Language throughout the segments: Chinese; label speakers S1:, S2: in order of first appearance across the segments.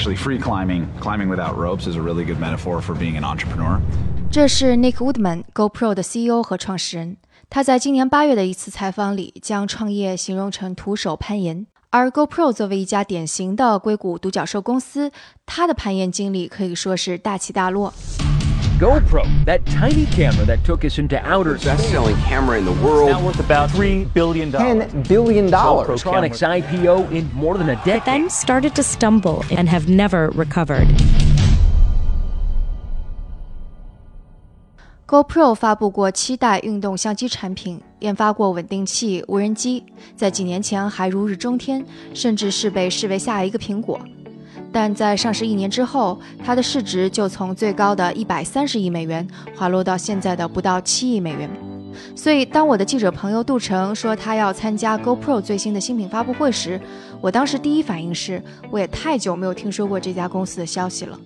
S1: actually free climbing, climbing without ropes, is a really good metaphor for being an entrepreneur.
S2: 这是 Nick Woodman GoPro 的 CEO 和创始人。他在今年八月的一次采访里，将创业形容成徒手攀岩。而 GoPro 作为一家典型的硅谷独角兽公司，它的攀岩经历可以说是大起大落。
S3: GoPro, that tiny camera that took us into outer space,
S4: best-selling camera in the world.
S5: Now worth about three billion dollars.
S4: Ten billion dollars.
S3: Protronics IPO in more than a decade.
S6: Then started to stumble and have never recovered.
S2: GoPro 发布过七代运动相机产品，研发过稳定器、无人机，在几年前还如日中天，甚至是被视为下一个苹果。 但在上市一年之后，它的市值就从最高的一百三十亿美元滑落到现在的不到七亿美元。所以，当我的记者朋友杜成说他要参加 GoPro 最新的新品发布会时，我当时第一反应是，我也太久没有听说过这家公司的消息了。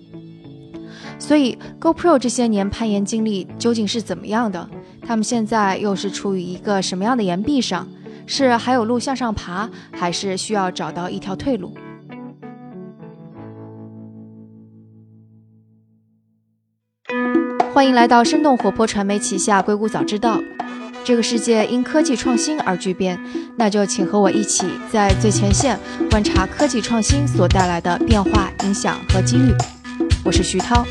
S2: 所以，GoPro 这些年攀岩经历究竟是怎么样的？他们现在又是处于一个什么样的岩壁上？是还有路向上爬，还是需要找到一条退路？欢迎来到生动活泼传媒旗下《硅谷早知道》。这个世界因科技创新而巨变，那就请和我一起在最前线观察科技创新所带来的变化、影响和机遇。我是徐涛。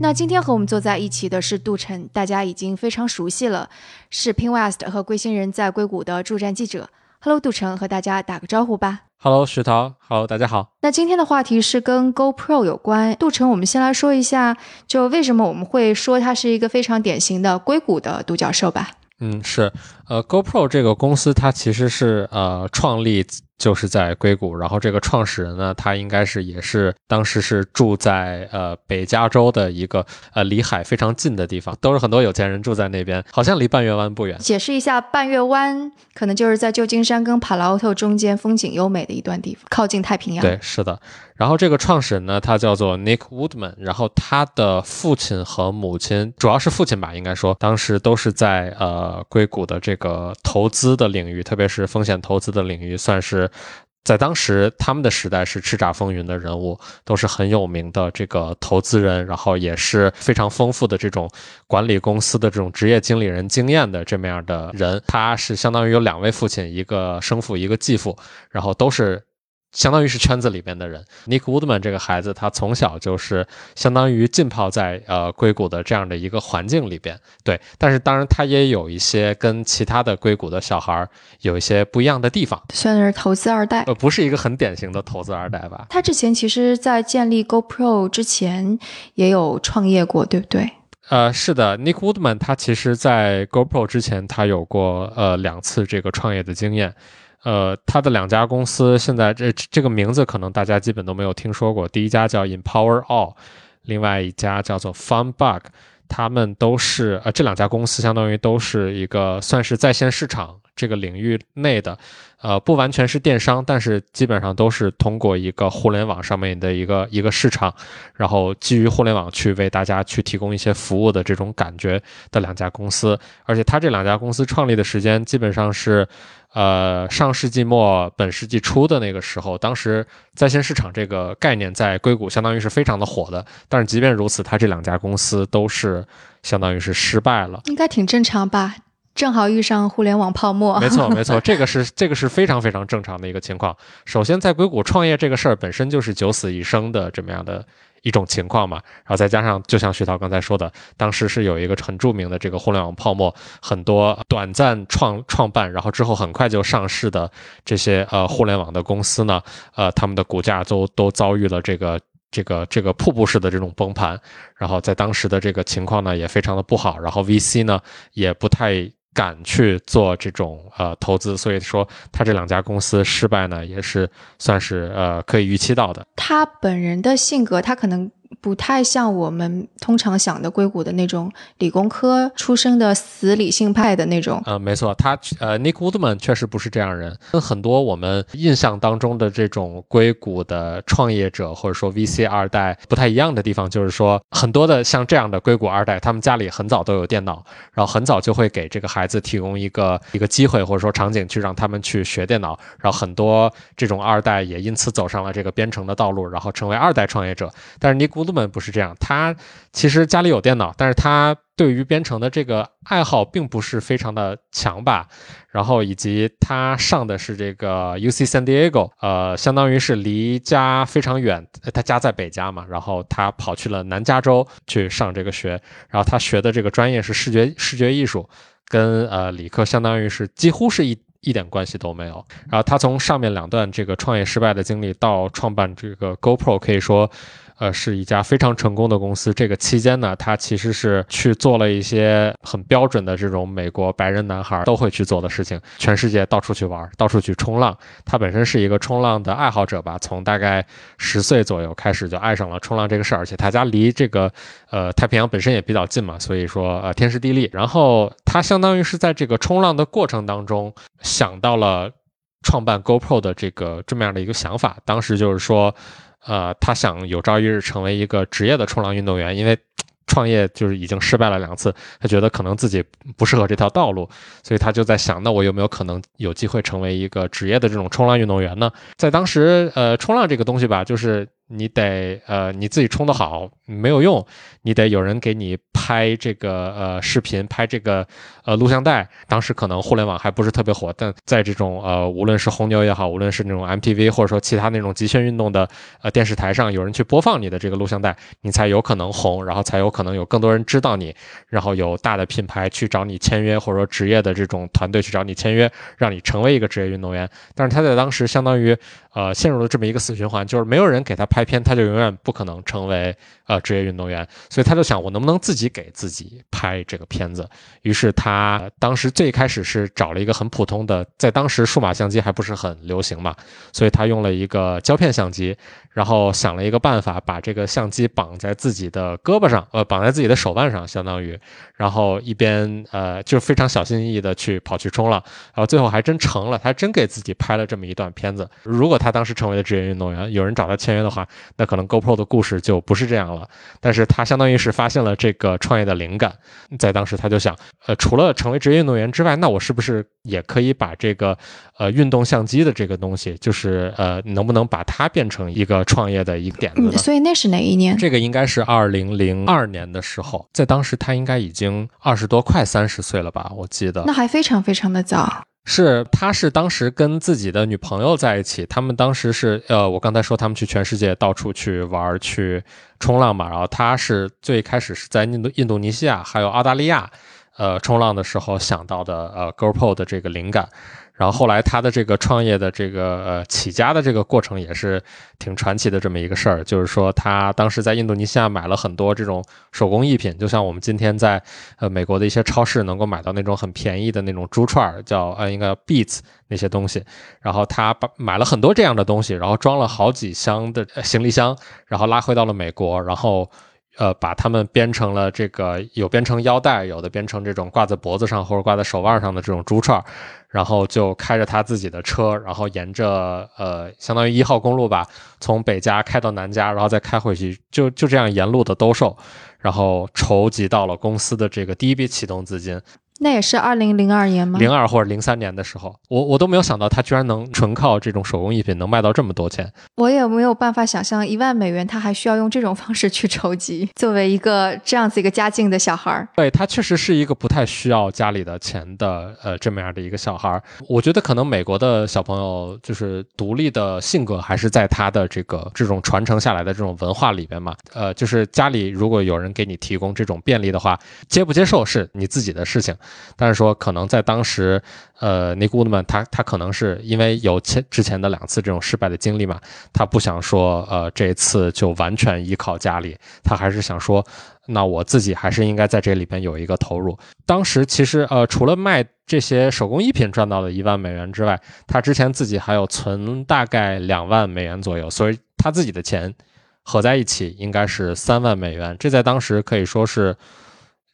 S2: 那今天和我们坐在一起的是杜晨，大家已经非常熟悉了，是 Pinwest 和龟星人在硅谷的驻站记者。Hello，杜晨，和大家打个招呼吧。
S7: Hello，石涛，Hello，大家好。
S2: 那今天的话题是跟 GoPro 有关。杜成，我们先来说一下，就为什么我们会说它是一个非常典型的硅谷的独角兽吧。
S7: 嗯，是，呃，GoPro 这个公司它其实是呃创立。就是在硅谷，然后这个创始人呢，他应该是也是当时是住在呃北加州的一个呃离海非常近的地方，都是很多有钱人住在那边，好像离半月湾不远。
S2: 解释一下，半月湾可能就是在旧金山跟帕劳特中间风景优美的一段地方，靠近太平洋。
S7: 对，是的。然后这个创始人呢，他叫做 Nick Woodman，然后他的父亲和母亲，主要是父亲吧，应该说当时都是在呃硅谷的这个这个投资的领域，特别是风险投资的领域，算是。在当时，他们的时代是叱咤风云的人物，都是很有名的这个投资人，然后也是非常丰富的这种管理公司的这种职业经理人经验的这么样的人。他是相当于有两位父亲，一个生父，一个继父，然后都是。相当于是圈子里边的人，Nick Woodman 这个孩子，他从小就是相当于浸泡在呃硅谷的这样的一个环境里边，对。但是当然，他也有一些跟其他的硅谷的小孩有一些不一样的地方，
S2: 算是投资二代，
S7: 呃，不是一个很典型的投资二代吧。
S2: 他之前其实，在建立 GoPro 之前也有创业过，对不对？
S7: 呃，是的，Nick Woodman 他其实在 GoPro 之前，他有过呃两次这个创业的经验。呃，他的两家公司现在这这个名字可能大家基本都没有听说过。第一家叫 Empower All，另外一家叫做 FunBug，他们都是呃这两家公司相当于都是一个算是在线市场这个领域内的，呃不完全是电商，但是基本上都是通过一个互联网上面的一个一个市场，然后基于互联网去为大家去提供一些服务的这种感觉的两家公司。而且他这两家公司创立的时间基本上是。呃，上世纪末本世纪初的那个时候，当时在线市场这个概念在硅谷相当于是非常的火的。但是即便如此，它这两家公司都是相当于是失败了。
S2: 应该挺正常吧？正好遇上互联网泡沫。
S7: 没错，没错，这个是这个是非常非常正常的一个情况。首先，在硅谷创业这个事儿本身就是九死一生的这么样的。一种情况嘛，然后再加上，就像徐涛刚才说的，当时是有一个很著名的这个互联网泡沫，很多短暂创创办，然后之后很快就上市的这些呃互联网的公司呢，呃，他们的股价都都遭遇了这个这个这个瀑布式的这种崩盘，然后在当时的这个情况呢也非常的不好，然后 VC 呢也不太。敢去做这种呃投资，所以说他这两家公司失败呢，也是算是呃可以预期到的。
S2: 他本人的性格，他可能不太像我们通常想的硅谷的那种理工科出身的死理性派的那种。
S7: 呃，没错，他呃，Nick Woodman 确实不是这样人，跟很多我们印象当中的这种硅谷的创业者或者说 VC 二代不太一样的地方，就是说很多的像这样的硅谷二代，他们家里很早都有电脑，然后很早就会给这个孩子提供一个一个机会或者说场景去让他们去学电脑，然后很多这种二代也因此走上了这个编程的道路，然后成为二代创业者。但是 Nick 不是这样，他其实家里有电脑，但是他对于编程的这个爱好并不是非常的强吧。然后以及他上的是这个 UC San Diego，呃，相当于是离家非常远，他家在北加嘛，然后他跑去了南加州去上这个学，然后他学的这个专业是视觉视觉艺术，跟呃理科相当于是几乎是一。一点关系都没有。然后他从上面两段这个创业失败的经历到创办这个 GoPro，可以说，呃，是一家非常成功的公司。这个期间呢，他其实是去做了一些很标准的这种美国白人男孩都会去做的事情，全世界到处去玩，到处去冲浪。他本身是一个冲浪的爱好者吧，从大概十岁左右开始就爱上了冲浪这个事儿，而且他家离这个呃太平洋本身也比较近嘛，所以说呃天时地利。然后他相当于是在这个冲浪的过程当中。想到了创办 GoPro 的这个这么样的一个想法，当时就是说，呃，他想有朝一日成为一个职业的冲浪运动员，因为 创业就是已经失败了两次，他觉得可能自己不适合这条道路，所以他就在想，那我有没有可能有机会成为一个职业的这种冲浪运动员呢？在当时，呃，冲浪这个东西吧，就是你得呃你自己冲得好没有用，你得有人给你拍这个呃视频，拍这个。呃，录像带当时可能互联网还不是特别火，但在这种呃，无论是红牛也好，无论是那种 MTV 或者说其他那种极限运动的呃电视台上，有人去播放你的这个录像带，你才有可能红，然后才有可能有更多人知道你，然后有大的品牌去找你签约，或者说职业的这种团队去找你签约，让你成为一个职业运动员。但是他在当时相当于呃陷入了这么一个死循环，就是没有人给他拍片，他就永远不可能成为呃职业运动员，所以他就想我能不能自己给自己拍这个片子，于是他。当时最开始是找了一个很普通的，在当时数码相机还不是很流行嘛，所以他用了一个胶片相机，然后想了一个办法，把这个相机绑在自己的胳膊上，呃，绑在自己的手腕上，相当于，然后一边呃，就非常小心翼翼的去跑去冲浪，然后最后还真成了，他真给自己拍了这么一段片子。如果他当时成为了职业运动员，有人找他签约的话，那可能 GoPro 的故事就不是这样了。但是他相当于是发现了这个创业的灵感，在当时他就想，呃，除了成为职业运动员之外，那我是不是也可以把这个呃运动相机的这个东西，就是呃能不能把它变成一个创业的一个点子呢？
S2: 所以那是哪一年？
S7: 这个应该是二零零二年的时候，在当时他应该已经二十多，快三十岁了吧？我记得
S2: 那还非常非常的早。
S7: 是，他是当时跟自己的女朋友在一起，他们当时是呃，我刚才说他们去全世界到处去玩去冲浪嘛，然后他是最开始是在印度印度尼西亚还有澳大利亚。呃，冲浪的时候想到的呃，GoPro 的这个灵感，然后后来他的这个创业的这个呃起家的这个过程也是挺传奇的这么一个事儿，就是说他当时在印度尼西亚买了很多这种手工艺品，就像我们今天在呃美国的一些超市能够买到那种很便宜的那种珠串儿，叫呃应该叫 Beats 那些东西，然后他把买了很多这样的东西，然后装了好几箱的行李箱，然后拉回到了美国，然后。呃，把它们编成了这个，有编成腰带，有的编成这种挂在脖子上或者挂在手腕上的这种珠串儿，然后就开着他自己的车，然后沿着呃，相当于一号公路吧，从北家开到南家，然后再开回去，就就这样沿路的兜售，然后筹集到了公司的这个第一笔启动资金。
S2: 那也是二零零二年吗？
S7: 零二或者零三年的时候，我我都没有想到他居然能纯靠这种手工艺品能卖到这么多钱。
S2: 我也没有办法想象一万美元他还需要用这种方式去筹集。作为一个这样子一个家境的小孩儿，
S7: 对他确实是一个不太需要家里的钱的呃这么样的一个小孩儿。我觉得可能美国的小朋友就是独立的性格还是在他的这个这种传承下来的这种文化里边嘛。呃，就是家里如果有人给你提供这种便利的话，接不接受是你自己的事情。但是说，可能在当时，呃，尼古德曼他他可能是因为有前之前的两次这种失败的经历嘛，他不想说，呃，这次就完全依靠家里，他还是想说，那我自己还是应该在这里边有一个投入。当时其实，呃，除了卖这些手工艺品赚到的一万美元之外，他之前自己还有存大概两万美元左右，所以他自己的钱。合在一起应该是三万美元，这在当时可以说是，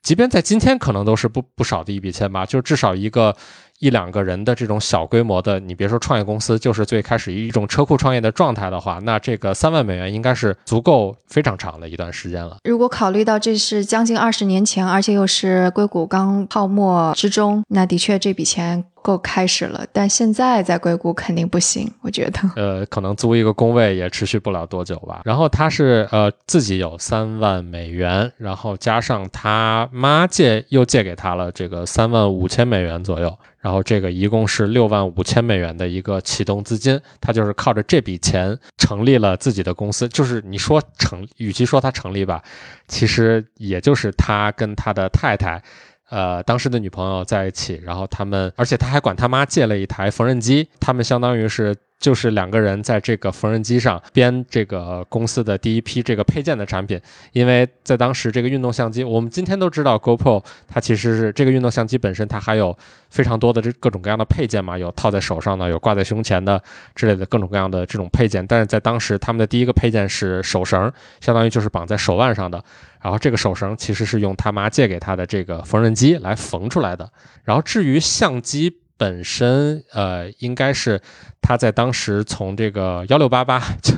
S7: 即便在今天可能都是不不少的一笔钱吧，就至少一个。一两个人的这种小规模的，你别说创业公司，就是最开始一种车库创业的状态的话，那这个三万美元应该是足够非常长的一段时间了。
S2: 如果考虑到这是将近二十年前，而且又是硅谷刚泡沫之中，那的确这笔钱。够开始了，但现在在硅谷肯定不行，我觉得。
S7: 呃，可能租一个工位也持续不了多久吧。然后他是呃自己有三万美元，然后加上他妈借又借给他了这个三万五千美元左右，然后这个一共是六万五千美元的一个启动资金。他就是靠着这笔钱成立了自己的公司。就是你说成，与其说他成立吧，其实也就是他跟他的太太。呃，当时的女朋友在一起，然后他们，而且他还管他妈借了一台缝纫机，他们相当于是。就是两个人在这个缝纫机上编这个公司的第一批这个配件的产品，因为在当时这个运动相机，我们今天都知道 GoPro 它其实是这个运动相机本身它还有非常多的这各种各样的配件嘛，有套在手上的，有挂在胸前的之类的各种各样的这种配件。但是在当时他们的第一个配件是手绳，相当于就是绑在手腕上的，然后这个手绳其实是用他妈借给他的这个缝纫机来缝出来的。然后至于相机。本身呃，应该是他在当时从这个幺六八八 就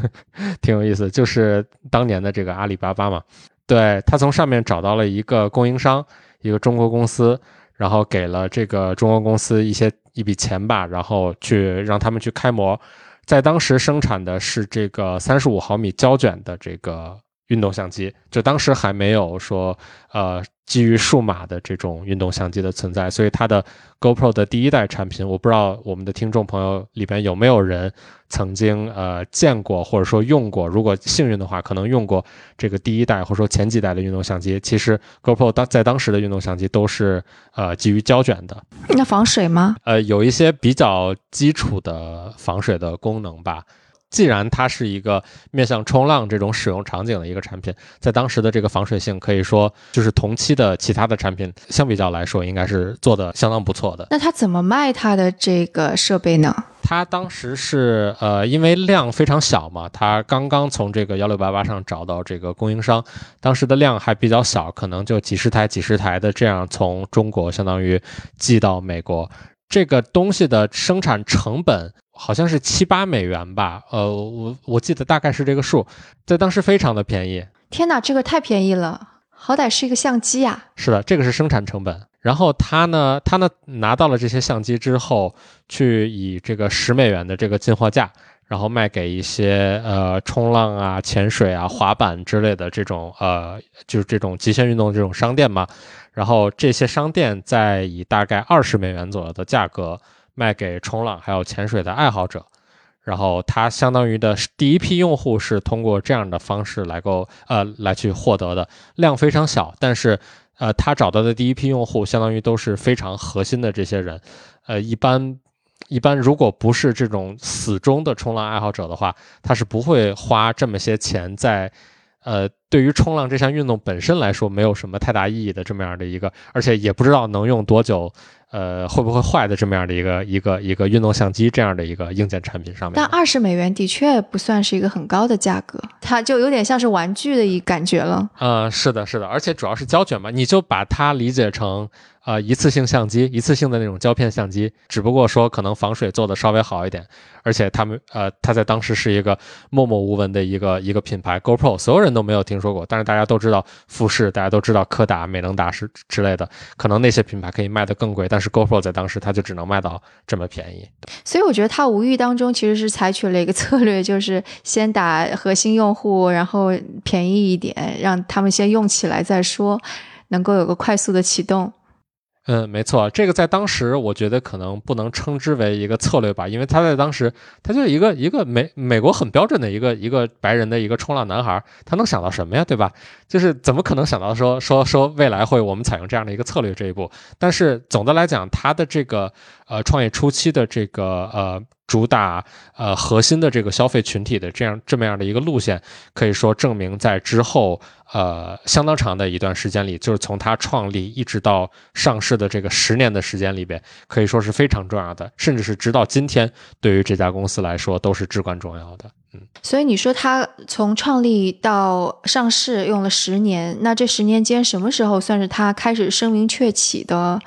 S7: 挺有意思，就是当年的这个阿里巴巴嘛，对他从上面找到了一个供应商，一个中国公司，然后给了这个中国公司一些一笔钱吧，然后去让他们去开模，在当时生产的是这个三十五毫米胶卷的这个。运动相机，就当时还没有说，呃，基于数码的这种运动相机的存在，所以它的 GoPro 的第一代产品，我不知道我们的听众朋友里边有没有人曾经呃见过或者说用过，如果幸运的话，可能用过这个第一代或者说前几代的运动相机。其实 GoPro 当在当时的运动相机都是呃基于胶卷的。
S2: 那防水吗？
S7: 呃，有一些比较基础的防水的功能吧。既然它是一个面向冲浪这种使用场景的一个产品，在当时的这个防水性可以说就是同期的其他的产品相比较来说，应该是做的相当不错的。
S2: 那它怎么卖它的这个设备呢？
S7: 它当时是呃，因为量非常小嘛，它刚刚从这个幺六八八上找到这个供应商，当时的量还比较小，可能就几十台、几十台的这样从中国相当于寄到美国。这个东西的生产成本。好像是七八美元吧，呃，我我记得大概是这个数，在当时非常的便宜。
S2: 天哪，这个太便宜了，好歹是一个相机呀。
S7: 是的，这个是生产成本。然后他呢，他呢拿到了这些相机之后，去以这个十美元的这个进货价，然后卖给一些呃冲浪啊、潜水啊、滑板之类的这种呃，就是这种极限运动这种商店嘛。然后这些商店再以大概二十美元左右的价格。卖给冲浪还有潜水的爱好者，然后他相当于的第一批用户是通过这样的方式来够呃来去获得的，量非常小，但是呃他找到的第一批用户相当于都是非常核心的这些人，呃一般一般如果不是这种死忠的冲浪爱好者的话，他是不会花这么些钱在呃对于冲浪这项运动本身来说没有什么太大意义的这么样的一个，而且也不知道能用多久。呃，会不会坏的这么样的一个一个一个运动相机这样的一个硬件产品上面？
S2: 但二十美元的确不算是一个很高的价格，它就有点像是玩具的一感觉了。
S7: 嗯，是的，是的，而且主要是胶卷嘛，你就把它理解成。啊，一次性相机，一次性的那种胶片相机，只不过说可能防水做的稍微好一点，而且他们呃，它在当时是一个默默无闻的一个一个品牌，GoPro 所有人都没有听说过，但是大家都知道富士，大家都知道柯达、美能达是之类的，可能那些品牌可以卖得更贵，但是 GoPro 在当时它就只能卖到这么便宜。
S2: 所以我觉得它无意当中其实是采取了一个策略，就是先打核心用户，然后便宜一点，让他们先用起来再说，能够有个快速的启动。
S7: 嗯，没错，这个在当时我觉得可能不能称之为一个策略吧，因为他在当时，他就一个一个美美国很标准的一个一个白人的一个冲浪男孩，他能想到什么呀，对吧？就是怎么可能想到说说说未来会我们采用这样的一个策略这一步？但是总的来讲，他的这个呃创业初期的这个呃。主打呃核心的这个消费群体的这样这么样的一个路线，可以说证明在之后呃相当长的一段时间里，就是从它创立一直到上市的这个十年的时间里边，可以说是非常重要的，甚至是直到今天，对于这家公司来说都是至关重要的。嗯，
S2: 所以你说它从创立到上市用了十年，那这十年间什么时候算是它开始声名鹊起的？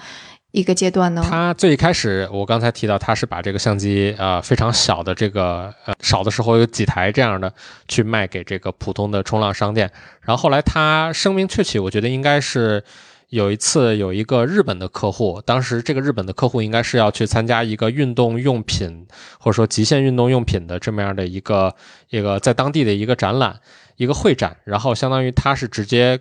S2: 一个阶段呢？
S7: 他最开始，我刚才提到，他是把这个相机呃非常小的这个呃少的时候有几台这样的去卖给这个普通的冲浪商店，然后后来他声名鹊起，我觉得应该是有一次有一个日本的客户，当时这个日本的客户应该是要去参加一个运动用品或者说极限运动用品的这么样的一个一个在当地的一个展览一个会展，然后相当于他是直接。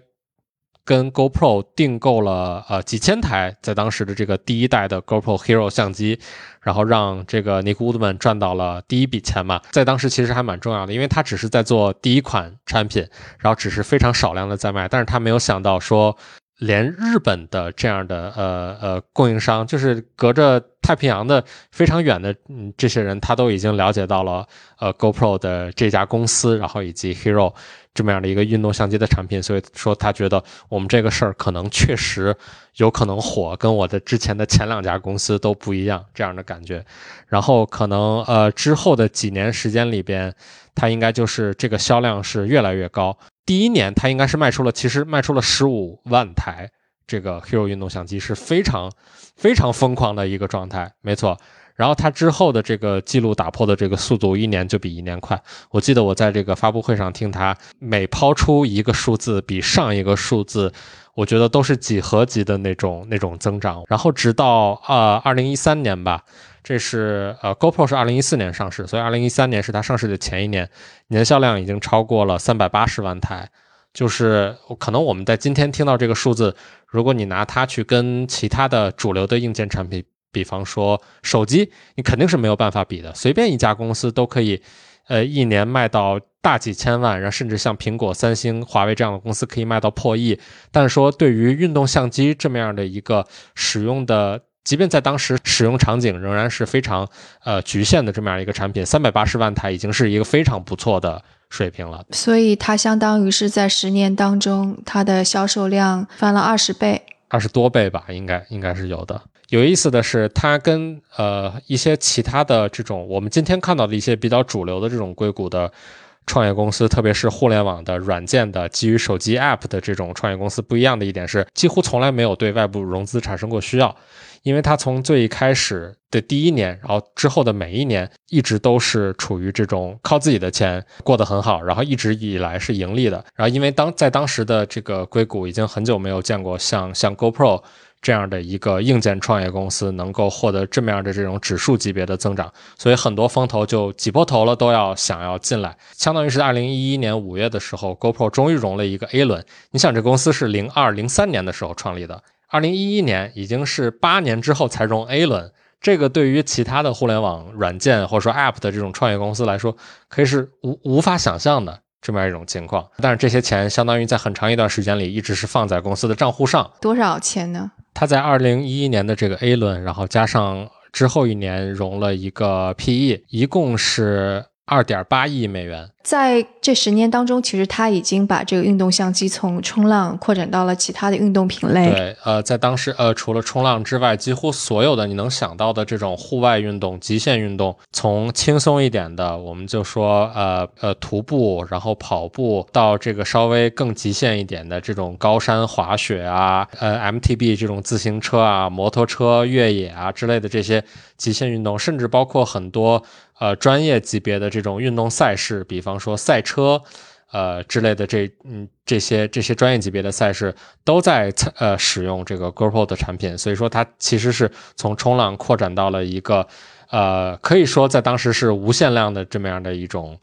S7: 跟 GoPro 订购了呃几千台，在当时的这个第一代的 GoPro Hero 相机，然后让这个 Nick Woodman 赚到了第一笔钱嘛，在当时其实还蛮重要的，因为他只是在做第一款产品，然后只是非常少量的在卖，但是他没有想到说。连日本的这样的呃呃供应商，就是隔着太平洋的非常远的嗯这些人，他都已经了解到了呃 GoPro 的这家公司，然后以及 Hero 这么样的一个运动相机的产品，所以说他觉得我们这个事儿可能确实有可能火，跟我的之前的前两家公司都不一样这样的感觉。然后可能呃之后的几年时间里边，它应该就是这个销量是越来越高。第一年，它应该是卖出了，其实卖出了十五万台这个 Hero 运动相机，是非常非常疯狂的一个状态，没错。然后它之后的这个记录打破的这个速度，一年就比一年快。我记得我在这个发布会上听它每抛出一个数字，比上一个数字，我觉得都是几何级的那种那种增长。然后直到呃二零一三年吧。这是呃，GoPro 是二零一四年上市，所以二零一三年是它上市的前一年，年销量已经超过了三百八十万台。就是可能我们在今天听到这个数字，如果你拿它去跟其他的主流的硬件产品，比方说手机，你肯定是没有办法比的。随便一家公司都可以，呃，一年卖到大几千万，然后甚至像苹果、三星、华为这样的公司可以卖到破亿。但是说对于运动相机这么样的一个使用的。即便在当时使用场景仍然是非常呃局限的这么样一个产品，三百八十万台已经是一个非常不错的水平了。
S2: 所以它相当于是在十年当中，它的销售量翻了二十倍，
S7: 二十多倍吧，应该应该是有的。有意思的是，它跟呃一些其他的这种我们今天看到的一些比较主流的这种硅谷的。创业公司，特别是互联网的软件的基于手机 App 的这种创业公司，不一样的一点是，几乎从来没有对外部融资产生过需要，因为它从最开始的第一年，然后之后的每一年，一直都是处于这种靠自己的钱过得很好，然后一直以来是盈利的。然后因为当在当时的这个硅谷已经很久没有见过像像 GoPro。这样的一个硬件创业公司能够获得这么样的这种指数级别的增长，所以很多风投就挤破头了，都要想要进来。相当于是在二零一一年五月的时候，GoPro 终于融了一个 A 轮。你想，这公司是零二零三年的时候创立的，二零一一年已经是八年之后才融 A 轮。这个对于其他的互联网软件或者说 App 的这种创业公司来说，可以是无无法想象的这么样一种情况。但是这些钱相当于在很长一段时间里一直是放在公司的账户上。
S2: 多少钱呢？
S7: 他在二零一一年的这个 A 轮，然后加上之后一年融了一个 PE，一共是二点八亿美元。
S2: 在这十年当中，其实他已经把这个运动相机从冲浪扩展到了其他的运动品类。
S7: 对，呃，在当时，呃，除了冲浪之外，几乎所有的你能想到的这种户外运动、极限运动，从轻松一点的，我们就说，呃呃，徒步，然后跑步，到这个稍微更极限一点的这种高山滑雪啊，呃，MTB 这种自行车啊、摩托车越野啊之类的这些极限运动，甚至包括很多呃专业级别的这种运动赛事，比方。说赛车，呃之类的这嗯这些这些专业级别的赛事都在呃使用这个 GoPro 的产品，所以说它其实是从冲浪扩展到了一个呃可以说在当时是无限量的这么样的一种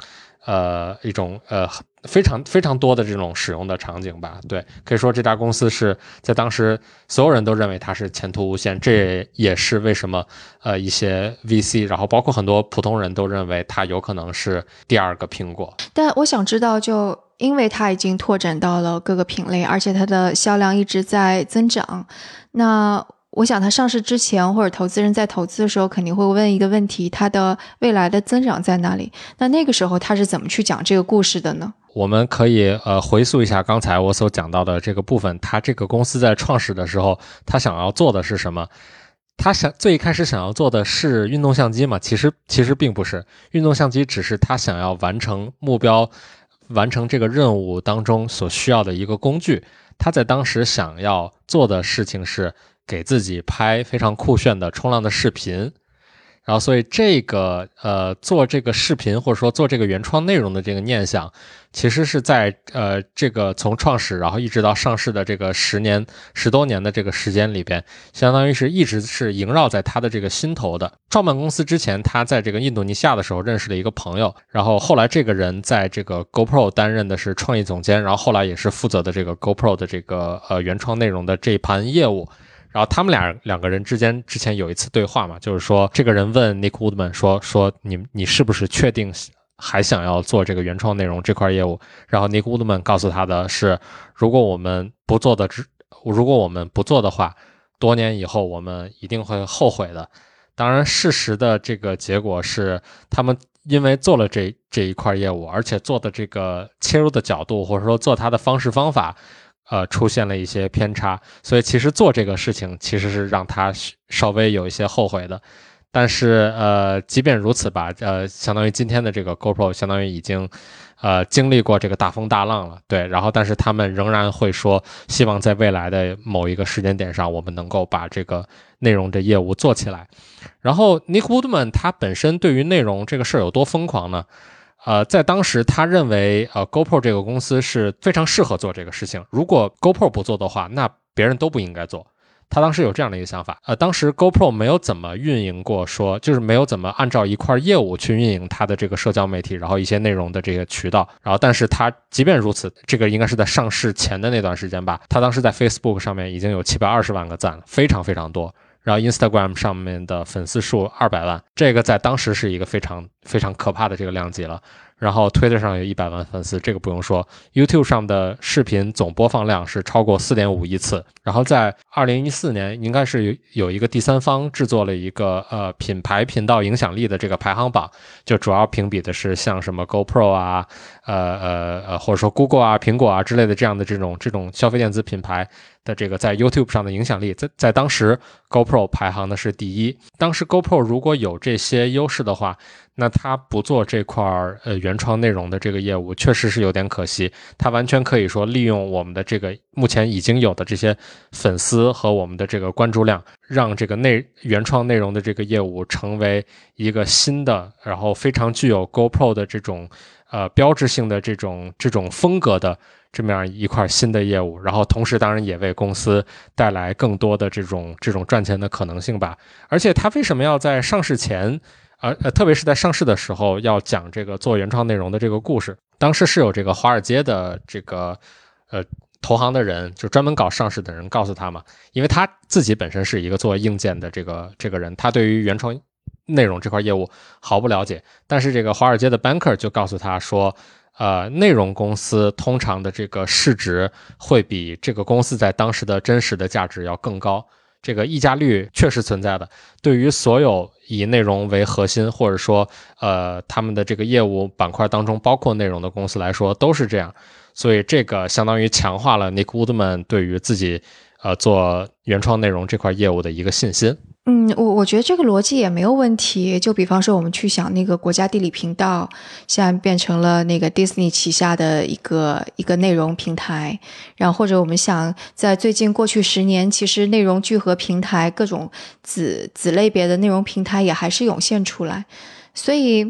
S7: 呃一种呃。非常非常多的这种使用的场景吧，对，可以说这家公司是在当时所有人都认为它是前途无限，这也是为什么呃一些 VC，然后包括很多普通人都认为它有可能是第二个苹果。
S2: 但我想知道，就因为它已经拓展到了各个品类，而且它的销量一直在增长，那我想它上市之前或者投资人在投资的时候肯定会问一个问题：它的未来的增长在哪里？那那个时候他是怎么去讲这个故事的呢？
S7: 我们可以呃回溯一下刚才我所讲到的这个部分，他这个公司在创始的时候，他想要做的是什么？他想最开始想要做的是运动相机嘛？其实其实并不是，运动相机只是他想要完成目标、完成这个任务当中所需要的一个工具。他在当时想要做的事情是给自己拍非常酷炫的冲浪的视频。然后，所以这个呃，做这个视频或者说做这个原创内容的这个念想，其实是在呃这个从创始然后一直到上市的这个十年十多年的这个时间里边，相当于是一直是萦绕在他的这个心头的。创办公司之前，他在这个印度尼西亚的时候认识了一个朋友，然后后来这个人在这个 GoPro 担任的是创意总监，然后后来也是负责的这个 GoPro 的这个呃原创内容的这一盘业务。然后他们俩两个人之间之前有一次对话嘛，就是说这个人问 Nick Woodman 说说你你是不是确定还想要做这个原创内容这块业务？然后 Nick Woodman 告诉他的是，如果我们不做的之如果我们不做的话，多年以后我们一定会后悔的。当然，事实的这个结果是，他们因为做了这这一块业务，而且做的这个切入的角度或者说做它的方式方法。呃，出现了一些偏差，所以其实做这个事情其实是让他稍微有一些后悔的。但是，呃，即便如此吧，呃，相当于今天的这个 GoPro，相当于已经，呃，经历过这个大风大浪了，对。然后，但是他们仍然会说，希望在未来的某一个时间点上，我们能够把这个内容的业务做起来。然后，Nick Woodman 他本身对于内容这个事儿有多疯狂呢？呃，在当时，他认为，呃，GoPro 这个公司是非常适合做这个事情。如果 GoPro 不做的话，那别人都不应该做。他当时有这样的一个想法。呃，当时 GoPro 没有怎么运营过，说就是没有怎么按照一块业务去运营它的这个社交媒体，然后一些内容的这个渠道。然后，但是他即便如此，这个应该是在上市前的那段时间吧。他当时在 Facebook 上面已经有七百二十万个赞了，非常非常多。然后 Instagram 上面的粉丝数二百万，这个在当时是一个非常非常可怕的这个量级了。然后 Twitter 上有一百万粉丝，这个不用说。YouTube 上的视频总播放量是超过四点五亿次。然后在二零一四年，应该是有有一个第三方制作了一个呃品牌频道影响力的这个排行榜，就主要评比的是像什么 GoPro 啊，呃呃呃，或者说 Google 啊、苹果啊之类的这样的这种这种消费电子品牌。的这个在 YouTube 上的影响力，在在当时 GoPro 排行的是第一。当时 GoPro 如果有这些优势的话，那它不做这块儿呃原创内容的这个业务，确实是有点可惜。它完全可以说利用我们的这个目前已经有的这些粉丝和我们的这个关注量，让这个内原创内容的这个业务成为一个新的，然后非常具有 GoPro 的这种呃标志性的这种这种风格的。这么样一块新的业务，然后同时当然也为公司带来更多的这种这种赚钱的可能性吧。而且他为什么要在上市前，呃呃，特别是在上市的时候要讲这个做原创内容的这个故事？当时是有这个华尔街的这个呃投行的人，就专门搞上市的人告诉他嘛，因为他自己本身是一个做硬件的这个这个人，他对于原创内容这块业务毫不了解。但是这个华尔街的 banker 就告诉他说。呃，内容公司通常的这个市值会比这个公司在当时的真实的价值要更高，这个溢价率确实存在的。对于所有以内容为核心，或者说呃他们的这个业务板块当中包括内容的公司来说，都是这样。所以这个相当于强化了 Nick Woodman 对于自己呃做原创内容这块业务的一个信心。
S2: 嗯，我我觉得这个逻辑也没有问题。就比方说，我们去想那个国家地理频道，现在变成了那个 Disney 旗下的一个一个内容平台，然后或者我们想，在最近过去十年，其实内容聚合平台各种子子类别的内容平台也还是涌现出来。所以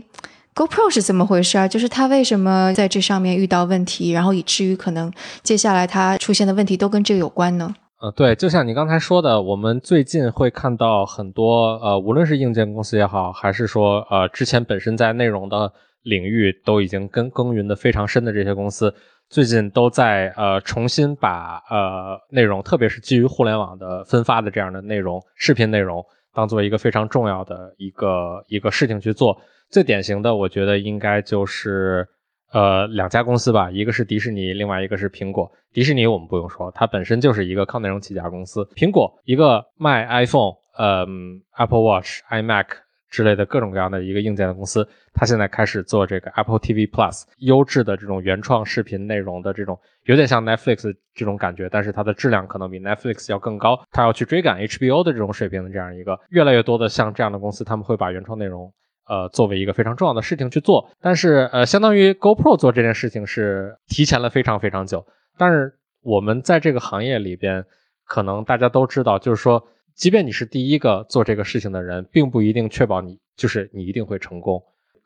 S2: GoPro 是怎么回事啊？就是它为什么在这上面遇到问题，然后以至于可能接下来它出现的问题都跟这个有关呢？
S7: 呃，对，就像你刚才说的，我们最近会看到很多呃，无论是硬件公司也好，还是说呃，之前本身在内容的领域都已经耕耕耘的非常深的这些公司，最近都在呃重新把呃内容，特别是基于互联网的分发的这样的内容，视频内容，当做一个非常重要的一个一个事情去做。最典型的，我觉得应该就是呃两家公司吧，一个是迪士尼，另外一个是苹果。迪士尼我们不用说，它本身就是一个靠内容起家公司。苹果一个卖 iPhone、嗯 Apple Watch、iMac 之类的各种各样的一个硬件的公司，它现在开始做这个 Apple TV Plus 优质的这种原创视频内容的这种，有点像 Netflix 这种感觉，但是它的质量可能比 Netflix 要更高，它要去追赶 HBO 的这种水平的这样一个越来越多的像这样的公司，他们会把原创内容。呃，作为一个非常重要的事情去做，但是呃，相当于 GoPro 做这件事情是提前了非常非常久。但是我们在这个行业里边，可能大家都知道，就是说，即便你是第一个做这个事情的人，并不一定确保你就是你一定会成功。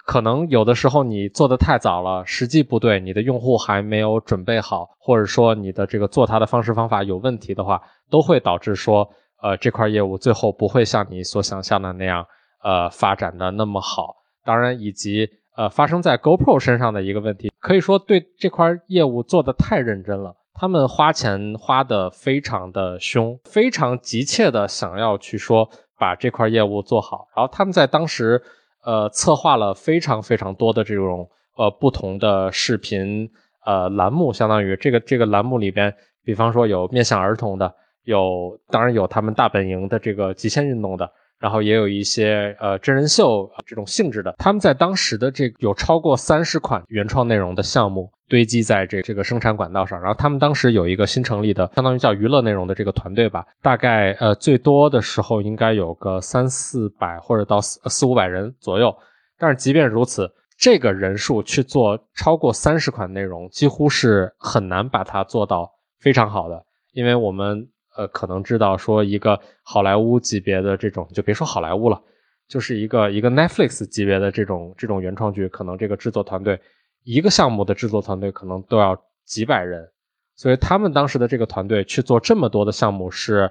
S7: 可能有的时候你做的太早了，时机不对，你的用户还没有准备好，或者说你的这个做它的方式方法有问题的话，都会导致说，呃，这块业务最后不会像你所想象的那样。呃，发展的那么好，当然以及呃发生在 GoPro 身上的一个问题，可以说对这块业务做的太认真了，他们花钱花的非常的凶，非常急切的想要去说把这块业务做好，然后他们在当时呃策划了非常非常多的这种呃不同的视频呃栏目，相当于这个这个栏目里边，比方说有面向儿童的，有当然有他们大本营的这个极限运动的。然后也有一些呃真人秀这种性质的，他们在当时的这有超过三十款原创内容的项目堆积在这这个生产管道上。然后他们当时有一个新成立的，相当于叫娱乐内容的这个团队吧，大概呃最多的时候应该有个三四百或者到四四五百人左右。但是即便如此，这个人数去做超过三十款内容，几乎是很难把它做到非常好的，因为我们。呃，可能知道说一个好莱坞级别的这种，就别说好莱坞了，就是一个一个 Netflix 级别的这种这种原创剧，可能这个制作团队一个项目的制作团队可能都要几百人，所以他们当时的这个团队去做这么多的项目是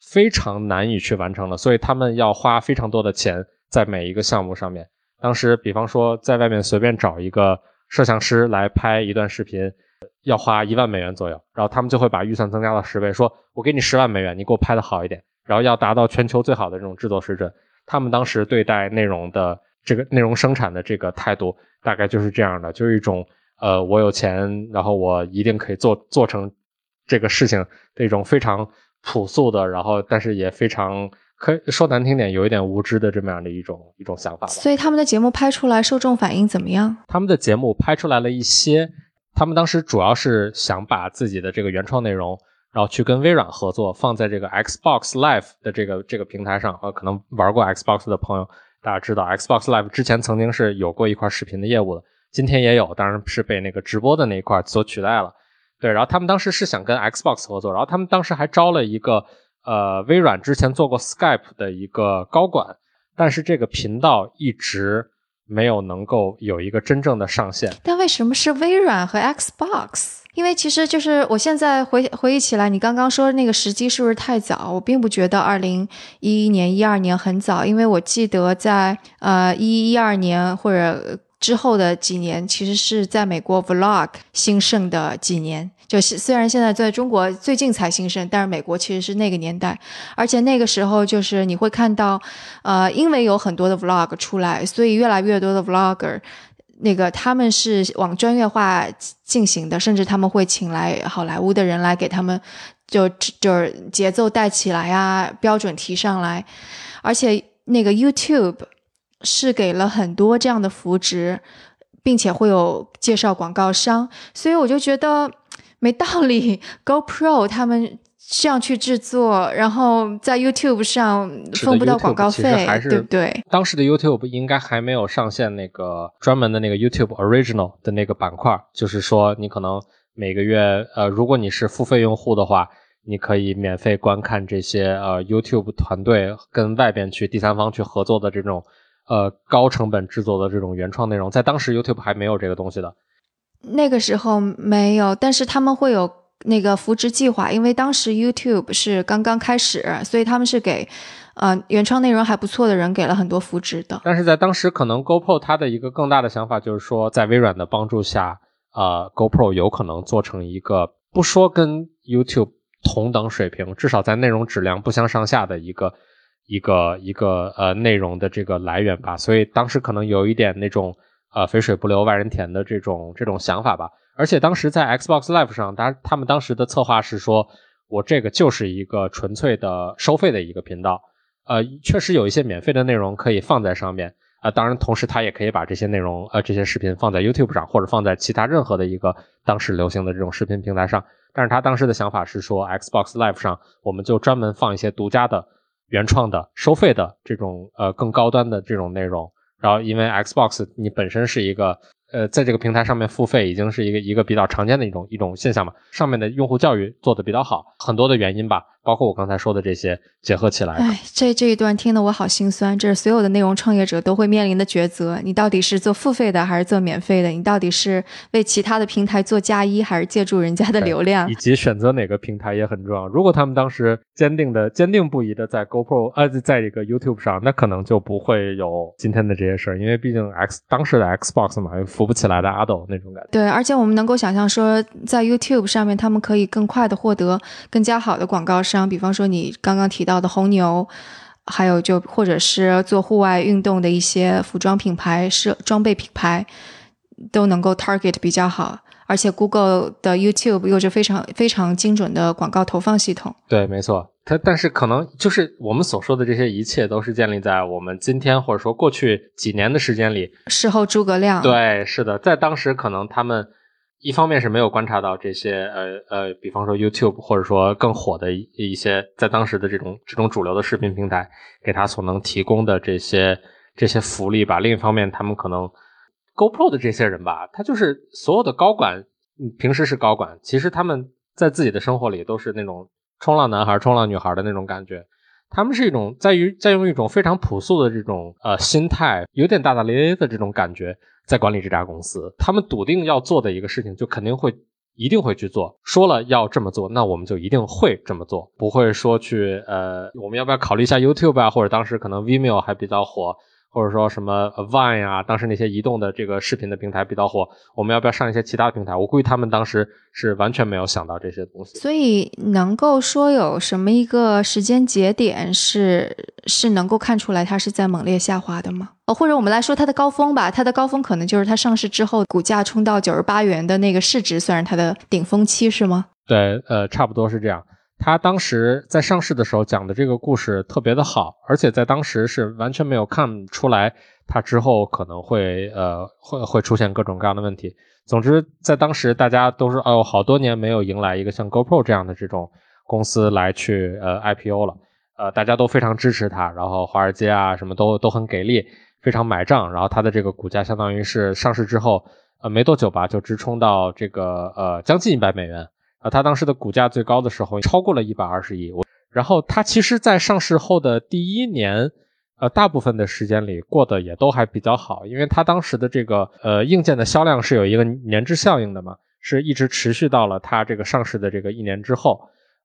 S7: 非常难以去完成的，所以他们要花非常多的钱在每一个项目上面。当时，比方说在外面随便找一个摄像师来拍一段视频。要花一万美元左右，然后他们就会把预算增加到十倍，说我给你十万美元，你给我拍的好一点，然后要达到全球最好的这种制作水准。他们当时对待内容的这个内容生产的这个态度，大概就是这样的，就是一种呃，我有钱，然后我一定可以做做成这个事情的一种非常朴素的，然后但是也非常可以说难听点，有一点无知的这么样的一种一种想法。
S2: 所以他们的节目拍出来受众反应怎么样？
S7: 他们的节目拍出来了一些。他们当时主要是想把自己的这个原创内容，然后去跟微软合作，放在这个 Xbox Live 的这个这个平台上。呃，可能玩过 Xbox 的朋友，大家知道 Xbox Live 之前曾经是有过一块视频的业务的，今天也有，当然是被那个直播的那一块所取代了。对，然后他们当时是想跟 Xbox 合作，然后他们当时还招了一个呃微软之前做过 Skype 的一个高管，但是这个频道一直。没有能够有一个真正的上线，
S2: 但为什么是微软和 Xbox？因为其实就是我现在回回忆起来，你刚刚说那个时机是不是太早？我并不觉得二零一一年、一二年很早，因为我记得在呃一一二年或者之后的几年，其实是在美国 Vlog 兴盛的几年。就是虽然现在在中国最近才兴盛，但是美国其实是那个年代，而且那个时候就是你会看到，呃，因为有很多的 vlog 出来，所以越来越多的 vlogger，那个他们是往专业化进行的，甚至他们会请来好莱坞的人来给他们，就就是节奏带起来啊，标准提上来，而且那个 YouTube 是给了很多这样的扶植，并且会有介绍广告商，所以我就觉得。没道理，GoPro 他们这样去制作，然后在 YouTube 上分不到广告费，对不对？
S7: 当时的 YouTube 应该还没有上线那个专门的那个 YouTube Original 的那个板块，就是说你可能每个月，呃，如果你是付费用户的话，你可以免费观看这些呃 YouTube 团队跟外边去第三方去合作的这种呃高成本制作的这种原创内容，在当时 YouTube 还没有这个东西的。
S2: 那个时候没有，但是他们会有那个扶植计划，因为当时 YouTube 是刚刚开始，所以他们是给，呃，原创内容还不错的人给了很多扶植的。
S7: 但是在当时，可能 GoPro 它的一个更大的想法就是说，在微软的帮助下，呃，GoPro 有可能做成一个不说跟 YouTube 同等水平，至少在内容质量不相上下的一个一个一个呃内容的这个来源吧。所以当时可能有一点那种。呃肥水不流外人田的这种这种想法吧。而且当时在 Xbox Live 上，当然他们当时的策划是说，我这个就是一个纯粹的收费的一个频道，呃，确实有一些免费的内容可以放在上面。啊，当然，同时他也可以把这些内容，呃，这些视频放在 YouTube 上，或者放在其他任何的一个当时流行的这种视频平台上。但是他当时的想法是说，Xbox Live 上我们就专门放一些独家的、原创的、收费的这种呃更高端的这种内容。然后，因为 Xbox 你本身是一个。呃，在这个平台上面付费已经是一个一个比较常见的一种一种现象嘛。上面的用户教育做的比较好，很多的原因吧，包括我刚才说的这些结合起来。
S2: 哎，这这一段听得我好心酸，这是所有的内容创业者都会面临的抉择。你到底是做付费的还是做免费的？你到底是为其他的平台做嫁衣，还是借助人家的流量？
S7: 以及选择哪个平台也很重要。如果他们当时坚定的、坚定不移的在 GoPro 呃，在这个 YouTube 上，那可能就不会有今天的这些事儿，因为毕竟 X 当时的 Xbox 嘛。扶不起来的阿斗那种感觉。
S2: 对，而且我们能够想象说，在 YouTube 上面，他们可以更快的获得更加好的广告商，比方说你刚刚提到的红牛，还有就或者是做户外运动的一些服装品牌、设装备品牌，都能够 target 比较好。而且 Google 的 YouTube 有着非常非常精准的广告投放系统。
S7: 对，没错。它但是可能就是我们所说的这些一切都是建立在我们今天或者说过去几年的时间里。
S2: 事后诸葛亮。
S7: 对，是的，在当时可能他们一方面是没有观察到这些呃呃，比方说 YouTube 或者说更火的一些在当时的这种这种主流的视频平台给他所能提供的这些这些福利吧。另一方面，他们可能。GoPro 的这些人吧，他就是所有的高管，平时是高管，其实他们在自己的生活里都是那种冲浪男孩、冲浪女孩的那种感觉。他们是一种在于在用一种非常朴素的这种呃心态，有点大大咧咧的这种感觉，在管理这家公司。他们笃定要做的一个事情，就肯定会一定会去做。说了要这么做，那我们就一定会这么做，不会说去呃，我们要不要考虑一下 YouTube 啊？或者当时可能 Vimeo 还比较火。或者说什么 Vine 啊，当时那些移动的这个视频的平台比较火，我们要不要上一些其他平台？我估计他们当时是完全没有想到这些东西。
S2: 所以能够说有什么一个时间节点是是能够看出来它是在猛烈下滑的吗？哦，或者我们来说它的高峰吧，它的高峰可能就是它上市之后股价冲到九十八元的那个市值，算是它的顶峰期是吗？
S7: 对，呃，差不多是这样。他当时在上市的时候讲的这个故事特别的好，而且在当时是完全没有看出来他之后可能会呃会会出现各种各样的问题。总之，在当时大家都是哦，好多年没有迎来一个像 GoPro 这样的这种公司来去呃 IPO 了，呃，大家都非常支持他，然后华尔街啊什么都都很给力，非常买账，然后他的这个股价相当于是上市之后呃没多久吧就直冲到这个呃将近一百美元。啊，它当时的股价最高的时候超过了一百二十亿。我，然后它其实，在上市后的第一年，呃，大部分的时间里过得也都还比较好，因为它当时的这个呃硬件的销量是有一个年制效应的嘛，是一直持续到了它这个上市的这个一年之后。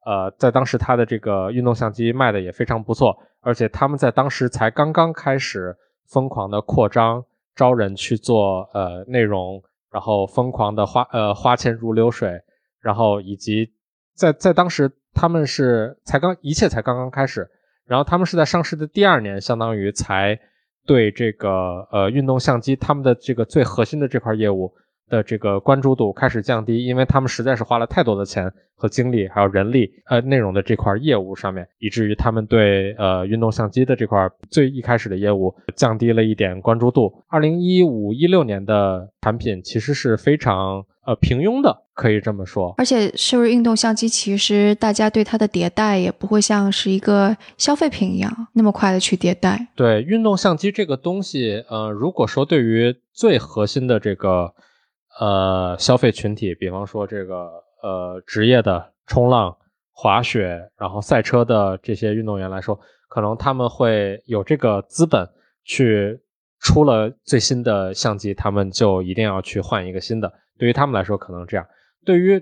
S7: 呃，在当时它的这个运动相机卖的也非常不错，而且他们在当时才刚刚开始疯狂的扩张，招人去做呃内容，然后疯狂的花呃花钱如流水。然后以及在在当时他们是才刚一切才刚刚开始，然后他们是在上市的第二年，相当于才对这个呃运动相机他们的这个最核心的这块业务的这个关注度开始降低，因为他们实在是花了太多的钱和精力还有人力呃内容的这块业务上面，以至于他们对呃运动相机的这块最一开始的业务降低了一点关注度。二零一五一六年的产品其实是非常。呃，平庸的可以这么说，
S2: 而且是不是运动相机？其实大家对它的迭代也不会像是一个消费品一样那么快的去迭代。
S7: 对运动相机这个东西，呃，如果说对于最核心的这个呃消费群体，比方说这个呃职业的冲浪、滑雪，然后赛车的这些运动员来说，可能他们会有这个资本去出了最新的相机，他们就一定要去换一个新的。对于他们来说，可能这样；对于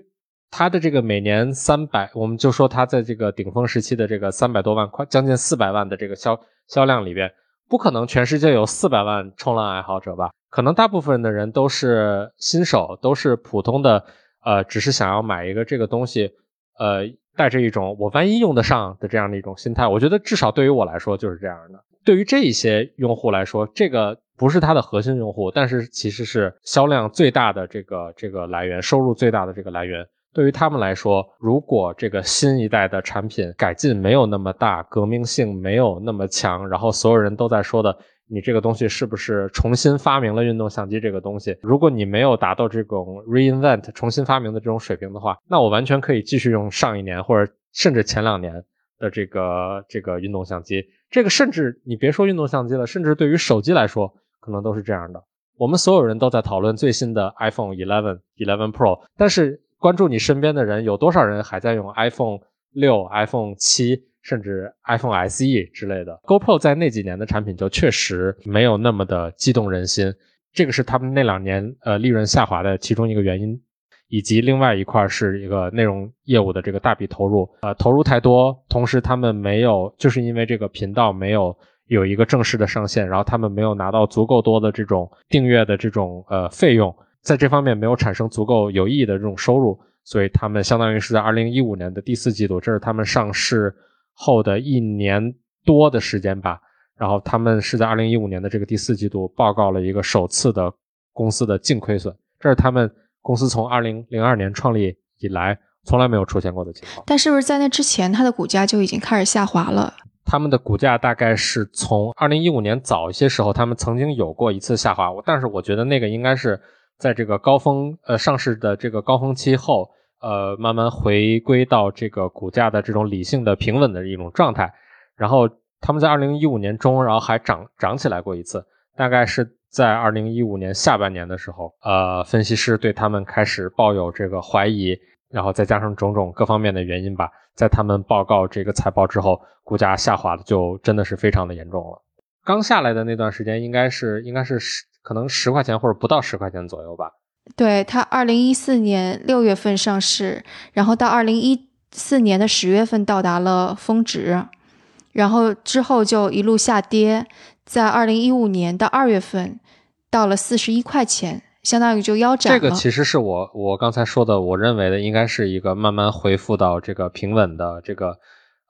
S7: 他的这个每年三百，我们就说他在这个顶峰时期的这个三百多万，快将近四百万的这个销销量里边，不可能全世界有四百万冲浪爱好者吧？可能大部分的人都是新手，都是普通的，呃，只是想要买一个这个东西，呃，带着一种我万一用得上的这样的一种心态。我觉得至少对于我来说就是这样的。对于这一些用户来说，这个不是它的核心用户，但是其实是销量最大的这个这个来源，收入最大的这个来源。对于他们来说，如果这个新一代的产品改进没有那么大，革命性没有那么强，然后所有人都在说的，你这个东西是不是重新发明了运动相机这个东西？如果你没有达到这种 reinvent 重新发明的这种水平的话，那我完全可以继续用上一年或者甚至前两年的这个这个运动相机。这个甚至你别说运动相机了，甚至对于手机来说，可能都是这样的。我们所有人都在讨论最新的 iPhone 11、11 Pro，但是。关注你身边的人，有多少人还在用 iPhone 六、iPhone 七，甚至 iPhone SE 之类的？GoPro 在那几年的产品就确实没有那么的激动人心，这个是他们那两年呃利润下滑的其中一个原因，以及另外一块是一个内容业务的这个大笔投入，呃投入太多，同时他们没有就是因为这个频道没有有一个正式的上线，然后他们没有拿到足够多的这种订阅的这种呃费用。在这方面没有产生足够有意义的这种收入，所以他们相当于是在二零一五年的第四季度，这是他们上市后的一年多的时间吧。然后他们是在二零一五年的这个第四季度报告了一个首次的公司的净亏损，这是他们公司从二零零二年创立以来从来没有出现过的情况。
S2: 但是不是在那之前，它的股价就已经开始下滑了？
S7: 他们的股价大概是从二零一五年早一些时候，他们曾经有过一次下滑，但是我觉得那个应该是。在这个高峰呃上市的这个高峰期后，呃慢慢回归到这个股价的这种理性的平稳的一种状态，然后他们在二零一五年中，然后还涨涨起来过一次，大概是在二零一五年下半年的时候，呃分析师对他们开始抱有这个怀疑，然后再加上种种各方面的原因吧，在他们报告这个财报之后，股价下滑的就真的是非常的严重了。刚下来的那段时间，应该是应该是十。可能十块钱或者不到十块钱左右吧。
S2: 对，它二零一四年六月份上市，然后到二零一四年的十月份到达了峰值，然后之后就一路下跌，在二零一五年的二月份到了四十一块钱，相当于就腰斩
S7: 了。这个其实是我我刚才说的，我认为的应该是一个慢慢恢复到这个平稳的这个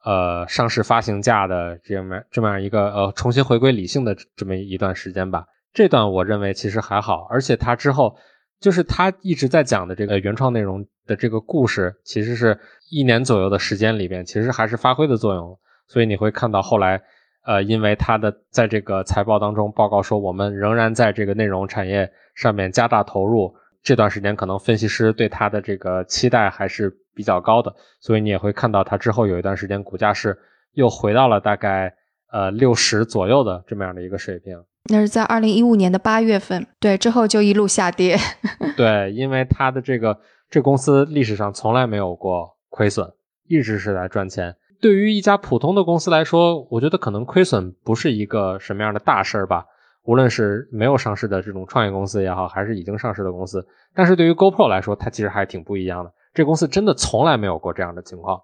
S7: 呃上市发行价的这么这么样一个呃重新回归理性的这么一段时间吧。这段我认为其实还好，而且他之后就是他一直在讲的这个原创内容的这个故事，其实是一年左右的时间里边，其实还是发挥的作用。所以你会看到后来，呃，因为他的在这个财报当中报告说，我们仍然在这个内容产业上面加大投入，这段时间可能分析师对他的这个期待还是比较高的，所以你也会看到他之后有一段时间股价是又回到了大概呃六十左右的这么样的一个水平。
S2: 那是在二零一五年的八月份，对，之后就一路下跌。
S7: 对，因为它的这个这公司历史上从来没有过亏损，一直是在赚钱。对于一家普通的公司来说，我觉得可能亏损不是一个什么样的大事儿吧。无论是没有上市的这种创业公司也好，还是已经上市的公司，但是对于 GoPro 来说，它其实还挺不一样的。这公司真的从来没有过这样的情况。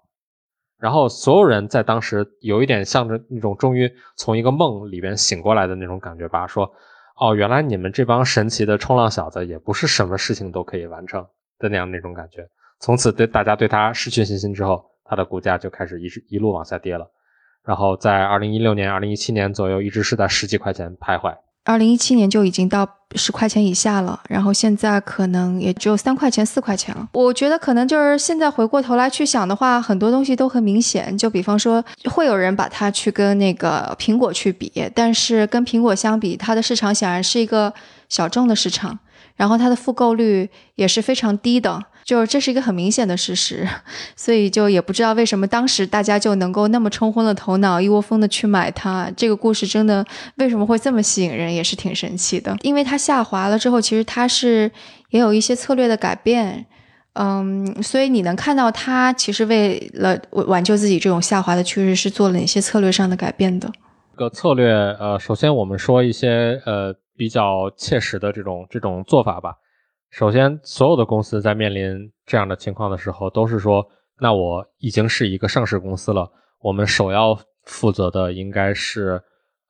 S7: 然后所有人在当时有一点像着那种终于从一个梦里边醒过来的那种感觉吧，说，哦，原来你们这帮神奇的冲浪小子也不是什么事情都可以完成的那样那种感觉。从此对大家对他失去信心之后，他的股价就开始一一路往下跌了。然后在二零一六年、二零一七年左右，一直是在十几块钱徘徊。
S2: 二零一七年就已经到十块钱以下了，然后现在可能也只有三块钱、四块钱了。我觉得可能就是现在回过头来去想的话，很多东西都很明显。就比方说，会有人把它去跟那个苹果去比，但是跟苹果相比，它的市场显然是一个小众的市场，然后它的复购率也是非常低的。就是这是一个很明显的事实，所以就也不知道为什么当时大家就能够那么冲昏了头脑，一窝蜂的去买它。这个故事真的为什么会这么吸引人，也是挺神奇的。因为它下滑了之后，其实它是也有一些策略的改变，嗯，所以你能看到它其实为了挽救自己这种下滑的趋势，是做了哪些策略上的改变的。
S7: 个策略，呃，首先我们说一些呃比较切实的这种这种做法吧。首先，所有的公司在面临这样的情况的时候，都是说：那我已经是一个上市公司了，我们首要负责的应该是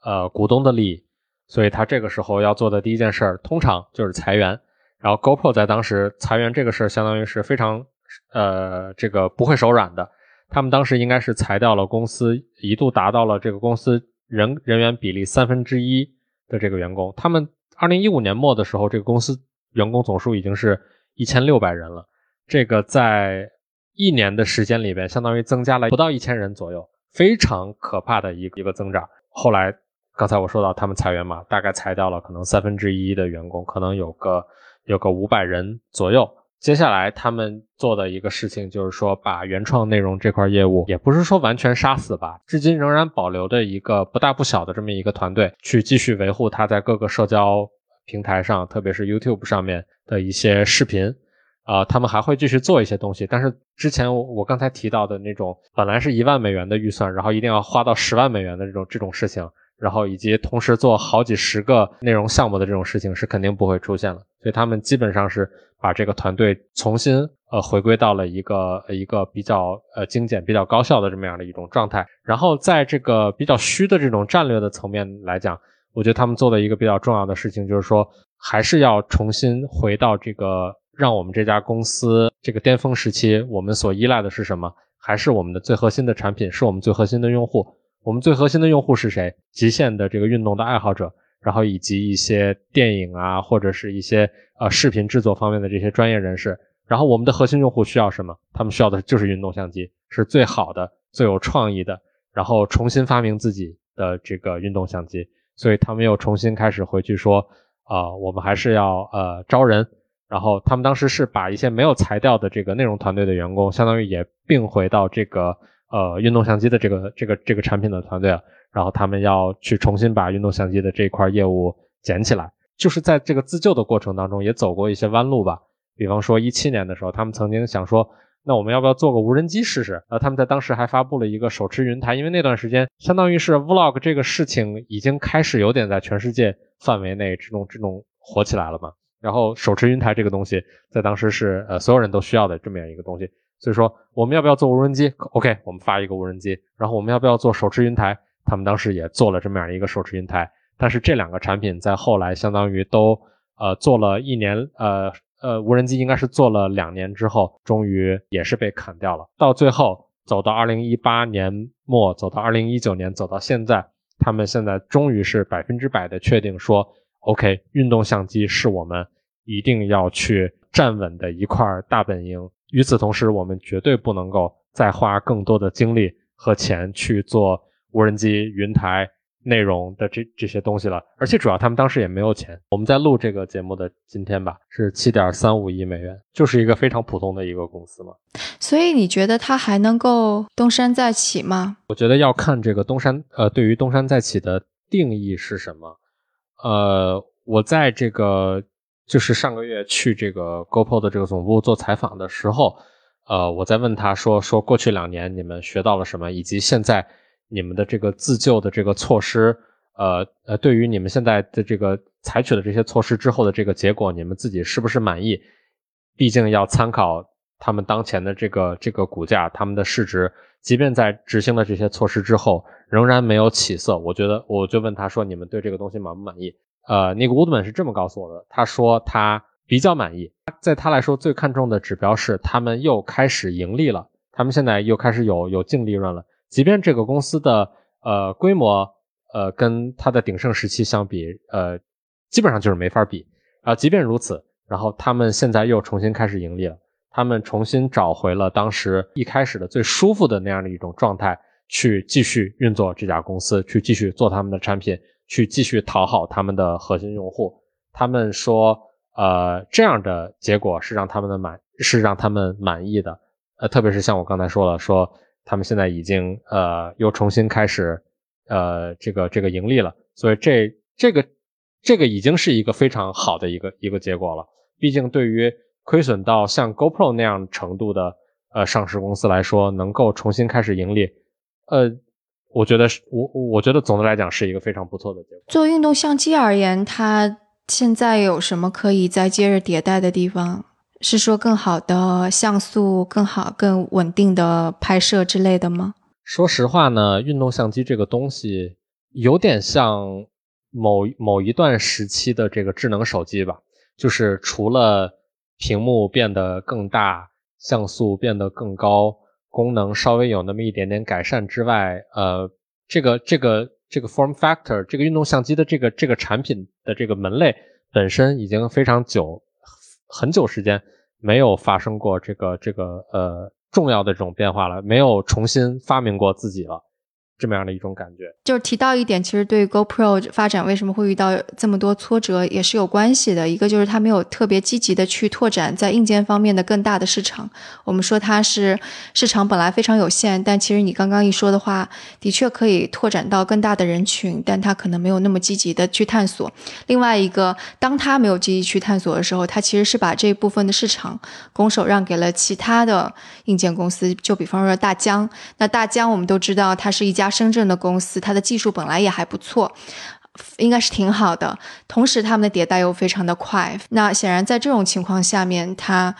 S7: 呃股东的利益。所以他这个时候要做的第一件事儿，通常就是裁员。然后 GoPro 在当时裁员这个事儿，相当于是非常呃这个不会手软的。他们当时应该是裁掉了公司一度达到了这个公司人人员比例三分之一的这个员工。他们二零一五年末的时候，这个公司员工总数已经是一千六百人了。这个在一年的时间里边，相当于增加了不到一千人左右，非常可怕的一个一个增长。后来刚才我说到他们裁员嘛，大概裁掉了可能三分之一的员工，可能有个有个五百人左右。接下来他们做的一个事情就是说，把原创内容这块业务，也不是说完全杀死吧，至今仍然保留的一个不大不小的这么一个团队，去继续维护它在各个社交平台上，特别是 YouTube 上面的一些视频。啊，他们还会继续做一些东西，但是之前我我刚才提到的那种本来是一万美元的预算，然后一定要花到十万美元的这种这种事情，然后以及同时做好几十个内容项目的这种事情是肯定不会出现了。所以他们基本上是把这个团队重新呃回归到了一个一个比较呃精简、比较高效的这么样的一种状态。然后在这个比较虚的这种战略的层面来讲，我觉得他们做的一个比较重要的事情就是说，还是要重新回到这个。让我们这家公司这个巅峰时期，我们所依赖的是什么？还是我们的最核心的产品，是我们最核心的用户。我们最核心的用户是谁？极限的这个运动的爱好者，然后以及一些电影啊，或者是一些呃视频制作方面的这些专业人士。然后我们的核心用户需要什么？他们需要的就是运动相机，是最好的、最有创意的，然后重新发明自己的这个运动相机。所以他们又重新开始回去说啊，我们还是要呃招人。然后他们当时是把一些没有裁掉的这个内容团队的员工，相当于也并回到这个呃运动相机的这个这个这个产品的团队了。然后他们要去重新把运动相机的这块业务捡起来，就是在这个自救的过程当中也走过一些弯路吧。比方说一七年的时候，他们曾经想说，那我们要不要做个无人机试试？呃，他们在当时还发布了一个手持云台，因为那段时间相当于是 vlog 这个事情已经开始有点在全世界范围内这种这种火起来了嘛。然后手持云台这个东西，在当时是呃所有人都需要的这么样一个东西，所以说我们要不要做无人机？OK，我们发一个无人机。然后我们要不要做手持云台？他们当时也做了这么样一个手持云台。但是这两个产品在后来相当于都呃做了一年，呃呃无人机应该是做了两年之后，终于也是被砍掉了。到最后走到二零一八年末，走到二零一九年，走到现在，他们现在终于是百分之百的确定说。OK，运动相机是我们一定要去站稳的一块大本营。与此同时，我们绝对不能够再花更多的精力和钱去做无人机、云台内容的这这些东西了。而且，主要他们当时也没有钱。我们在录这个节目的今天吧，是七点三五亿美元，就是一个非常普通的一个公司嘛。
S2: 所以，你觉得它还能够东山再起吗？
S7: 我觉得要看这个东山，呃，对于东山再起的定义是什么。呃，我在这个就是上个月去这个 GoPro 的这个总部做采访的时候，呃，我在问他说说过去两年你们学到了什么，以及现在你们的这个自救的这个措施，呃呃，对于你们现在的这个采取的这些措施之后的这个结果，你们自己是不是满意？毕竟要参考他们当前的这个这个股价，他们的市值，即便在执行了这些措施之后。仍然没有起色，我觉得我就问他说：“你们对这个东西满不满意？”呃，那个乌德曼是这么告诉我的，他说他比较满意，在他来说最看重的指标是他们又开始盈利了，他们现在又开始有有净利润了。即便这个公司的呃规模呃跟它的鼎盛时期相比，呃基本上就是没法比啊。即便如此，然后他们现在又重新开始盈利了，他们重新找回了当时一开始的最舒服的那样的一种状态。去继续运作这家公司，去继续做他们的产品，去继续讨好他们的核心用户。他们说，呃，这样的结果是让他们的满，是让他们满意的。呃，特别是像我刚才说了，说他们现在已经呃又重新开始呃这个这个盈利了，所以这这个这个已经是一个非常好的一个一个结果了。毕竟对于亏损到像 GoPro 那样程度的呃上市公司来说，能够重新开始盈利。呃，我觉得是，我我觉得总的来讲是一个非常不错的结果。
S2: 做运动相机而言，它现在有什么可以再接着迭代的地方？是说更好的像素、更好、更稳定的拍摄之类的吗？
S7: 说实话呢，运动相机这个东西有点像某某一段时期的这个智能手机吧，就是除了屏幕变得更大，像素变得更高。功能稍微有那么一点点改善之外，呃，这个这个这个 form factor 这个运动相机的这个这个产品的这个门类本身已经非常久很久时间没有发生过这个这个呃重要的这种变化了，没有重新发明过自己了。这么样的一种感觉，
S2: 就是提到一点，其实对 GoPro 发展为什么会遇到这么多挫折也是有关系的。一个就是它没有特别积极的去拓展在硬件方面的更大的市场。我们说它是市场本来非常有限，但其实你刚刚一说的话，的确可以拓展到更大的人群，但它可能没有那么积极的去探索。另外一个，当它没有积极去探索的时候，它其实是把这部分的市场拱手让给了其他的硬件公司，就比方说大疆。那大疆我们都知道，它是一家。深圳的公司，它的技术本来也还不错，应该是挺好的。同时，他们的迭代又非常的快。那显然，在这种情况下面，它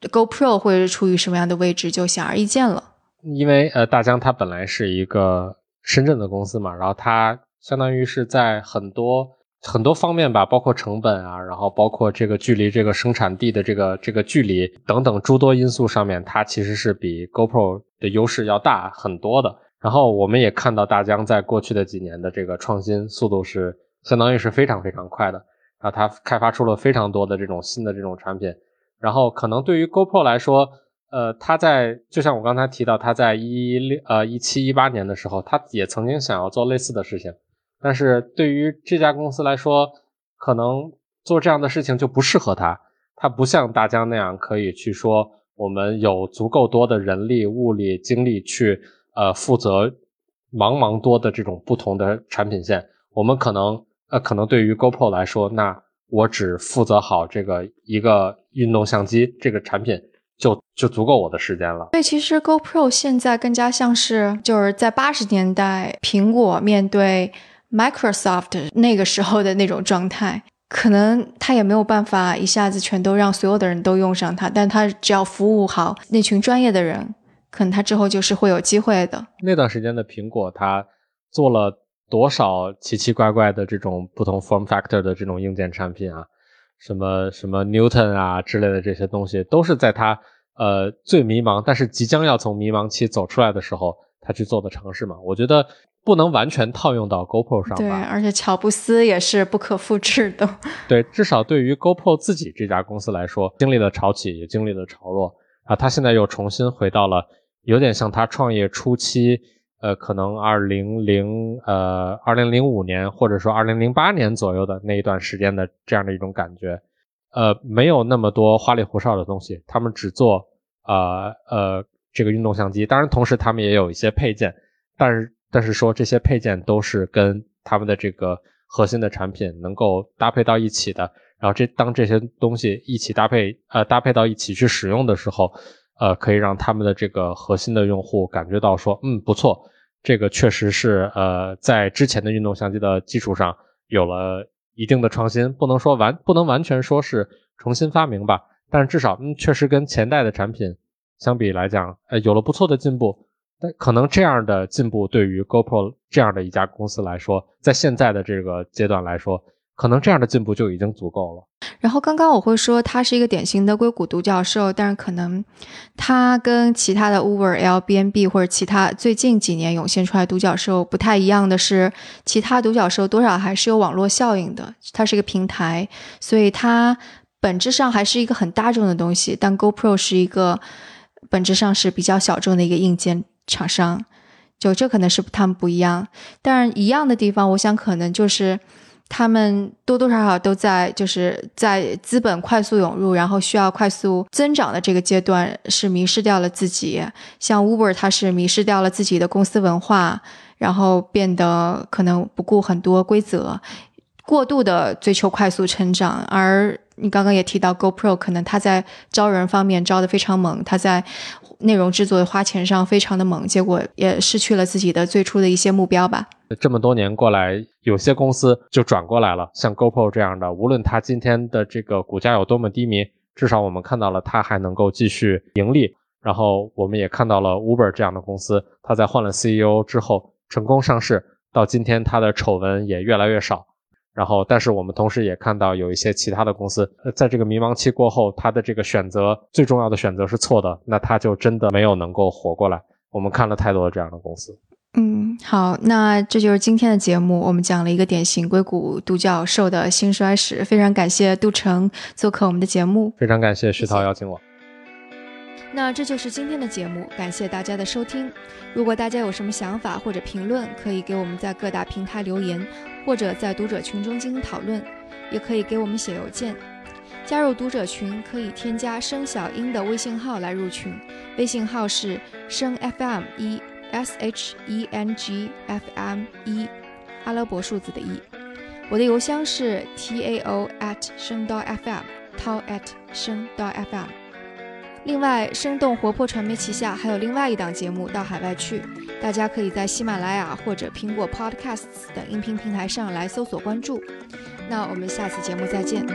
S2: GoPro 会处于什么样的位置，就显而易见了。
S7: 因为呃，大疆它本来是一个深圳的公司嘛，然后它相当于是在很多很多方面吧，包括成本啊，然后包括这个距离这个生产地的这个这个距离等等诸多因素上面，它其实是比 GoPro 的优势要大很多的。然后我们也看到大疆在过去的几年的这个创新速度是相当于是非常非常快的，然后它开发出了非常多的这种新的这种产品。然后可能对于 GoPro 来说，呃，它在就像我刚才提到，它在一六呃一七一八年的时候，它也曾经想要做类似的事情，但是对于这家公司来说，可能做这样的事情就不适合它。它不像大疆那样可以去说我们有足够多的人力、物力、精力去。呃，负责茫茫多的这种不同的产品线，我们可能呃，可能对于 GoPro 来说，那我只负责好这个一个运动相机这个产品，就就足够我的时间了。
S2: 对，其实 GoPro 现在更加像是就是在八十年代苹果面对 Microsoft 那个时候的那种状态，可能他也没有办法一下子全都让所有的人都用上它，但他只要服务好那群专业的人。可能他之后就是会有机会的。
S7: 那段时间的苹果，它做了多少奇奇怪怪的这种不同 form factor 的这种硬件产品啊？什么什么 Newton 啊之类的这些东西，都是在它呃最迷茫，但是即将要从迷茫期走出来的时候，他去做的尝试嘛。我觉得不能完全套用到 GoPro 上吧。
S2: 对，而且乔布斯也是不可复制的。
S7: 对，至少对于 GoPro 自己这家公司来说，经历了潮起，也经历了潮落啊，他现在又重新回到了。有点像他创业初期，呃，可能二零零呃二零零五年或者说二零零八年左右的那一段时间的这样的一种感觉，呃，没有那么多花里胡哨的东西，他们只做呃呃这个运动相机，当然同时他们也有一些配件，但是但是说这些配件都是跟他们的这个核心的产品能够搭配到一起的，然后这当这些东西一起搭配呃搭配到一起去使用的时候。呃，可以让他们的这个核心的用户感觉到说，嗯，不错，这个确实是呃，在之前的运动相机的基础上有了一定的创新，不能说完，不能完全说是重新发明吧，但是至少，嗯，确实跟前代的产品相比来讲，呃，有了不错的进步。但可能这样的进步对于 GoPro 这样的一家公司来说，在现在的这个阶段来说。可能这样的进步就已经足够了。
S2: 然后刚刚我会说他是一个典型的硅谷独角兽，但是可能他跟其他的 Uber、Airbnb 或者其他最近几年涌现出来独角兽不太一样的是，其他独角兽多少还是有网络效应的。它是一个平台，所以它本质上还是一个很大众的东西。但 GoPro 是一个本质上是比较小众的一个硬件厂商，就这可能是他们不一样。但是一样的地方，我想可能就是。他们多多少少都在，就是在资本快速涌入，然后需要快速增长的这个阶段，是迷失掉了自己。像 Uber，它是迷失掉了自己的公司文化，然后变得可能不顾很多规则，过度的追求快速成长。而你刚刚也提到 GoPro，可能它在招人方面招的非常猛，它在内容制作花钱上非常的猛，结果也失去了自己的最初的一些目标吧。
S7: 这么多年过来，有些公司就转过来了，像 GoPro 这样的，无论它今天的这个股价有多么低迷，至少我们看到了它还能够继续盈利。然后我们也看到了 Uber 这样的公司，它在换了 CEO 之后成功上市，到今天它的丑闻也越来越少。然后，但是我们同时也看到有一些其他的公司，呃，在这个迷茫期过后，它的这个选择最重要的选择是错的，那它就真的没有能够活过来。我们看了太多这样的公司。
S2: 嗯，好，那这就是今天的节目，我们讲了一个典型硅谷独角兽的兴衰史。非常感谢杜成做客我们的节目，
S7: 非常感谢徐涛邀请我。
S2: 那这就是今天的节目，感谢大家的收听。如果大家有什么想法或者评论，可以给我们在各大平台留言，或者在读者群中进行讨论，也可以给我们写邮件。加入读者群可以添加生小英的微信号来入群，微信号是生 FM 一 S H E N G F M 一，阿拉伯数字的一。我的邮箱是 tao at 生刀 FM，tao at 生刀 FM。另外生动活泼传媒旗下还有另外一档节目到海外去大家可以在喜马拉雅或者苹果 podcasts 等音频平台上来搜索关注。那我们下次节目再见。